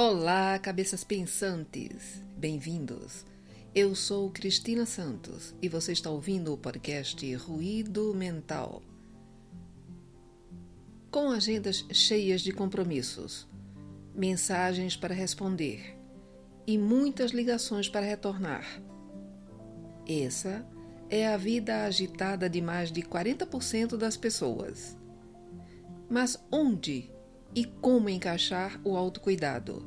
Olá, cabeças pensantes! Bem-vindos! Eu sou Cristina Santos e você está ouvindo o podcast Ruído Mental. Com agendas cheias de compromissos, mensagens para responder e muitas ligações para retornar. Essa é a vida agitada de mais de 40% das pessoas. Mas onde e como encaixar o autocuidado?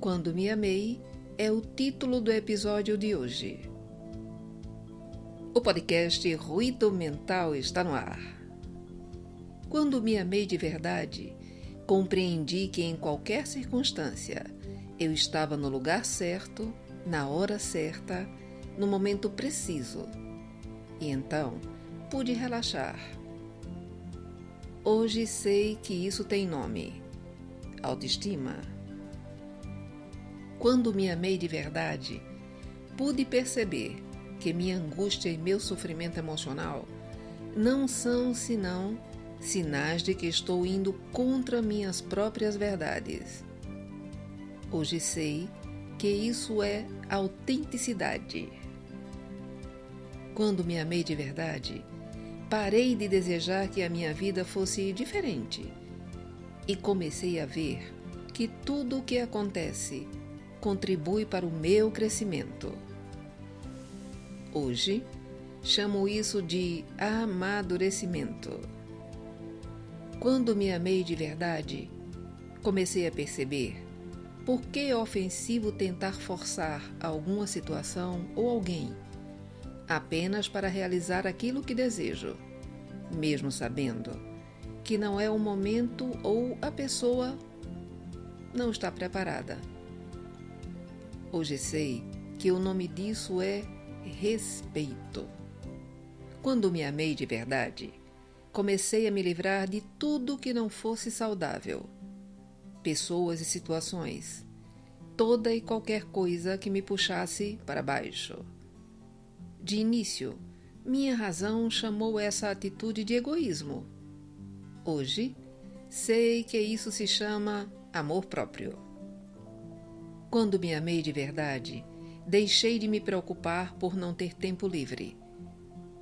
Quando me amei é o título do episódio de hoje. O podcast Ruído Mental está no ar. Quando me amei de verdade, compreendi que em qualquer circunstância eu estava no lugar certo, na hora certa, no momento preciso. E então pude relaxar. Hoje sei que isso tem nome: autoestima. Quando me amei de verdade, pude perceber que minha angústia e meu sofrimento emocional não são senão sinais de que estou indo contra minhas próprias verdades. Hoje sei que isso é autenticidade. Quando me amei de verdade, parei de desejar que a minha vida fosse diferente e comecei a ver que tudo o que acontece contribui para o meu crescimento. Hoje, chamo isso de amadurecimento. Quando me amei de verdade, comecei a perceber por que é ofensivo tentar forçar alguma situação ou alguém apenas para realizar aquilo que desejo, mesmo sabendo que não é o momento ou a pessoa não está preparada. Hoje sei que o nome disso é respeito. Quando me amei de verdade, comecei a me livrar de tudo que não fosse saudável pessoas e situações, toda e qualquer coisa que me puxasse para baixo. De início, minha razão chamou essa atitude de egoísmo. Hoje, sei que isso se chama amor próprio. Quando me amei de verdade, deixei de me preocupar por não ter tempo livre.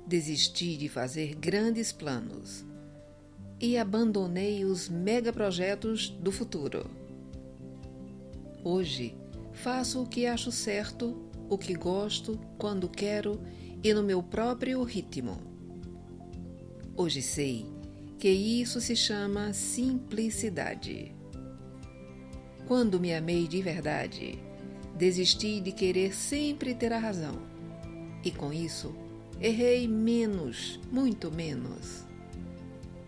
Desisti de fazer grandes planos e abandonei os megaprojetos do futuro. Hoje, faço o que acho certo, o que gosto, quando quero e no meu próprio ritmo. Hoje sei que isso se chama simplicidade. Quando me amei de verdade, desisti de querer sempre ter a razão. E com isso, errei menos, muito menos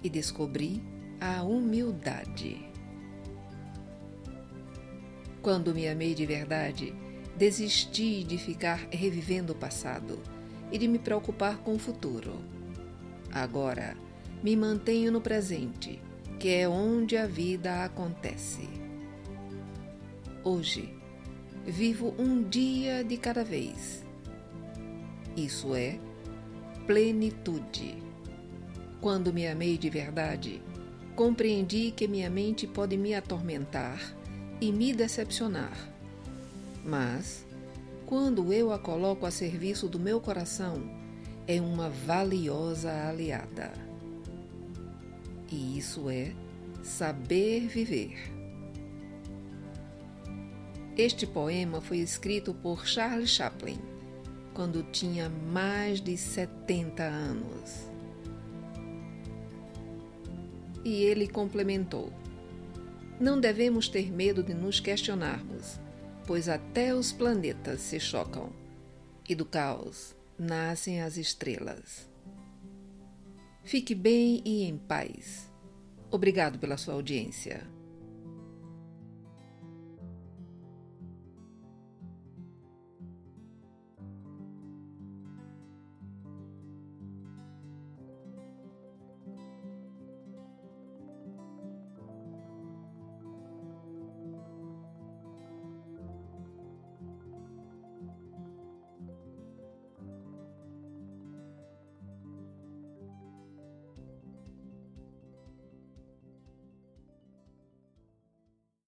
e descobri a humildade. Quando me amei de verdade, desisti de ficar revivendo o passado e de me preocupar com o futuro. Agora, me mantenho no presente, que é onde a vida acontece. Hoje, vivo um dia de cada vez. Isso é plenitude. Quando me amei de verdade, compreendi que minha mente pode me atormentar e me decepcionar. Mas, quando eu a coloco a serviço do meu coração, é uma valiosa aliada. E isso é saber viver. Este poema foi escrito por Charles Chaplin quando tinha mais de 70 anos. E ele complementou: Não devemos ter medo de nos questionarmos, pois até os planetas se chocam, e do caos nascem as estrelas. Fique bem e em paz. Obrigado pela sua audiência.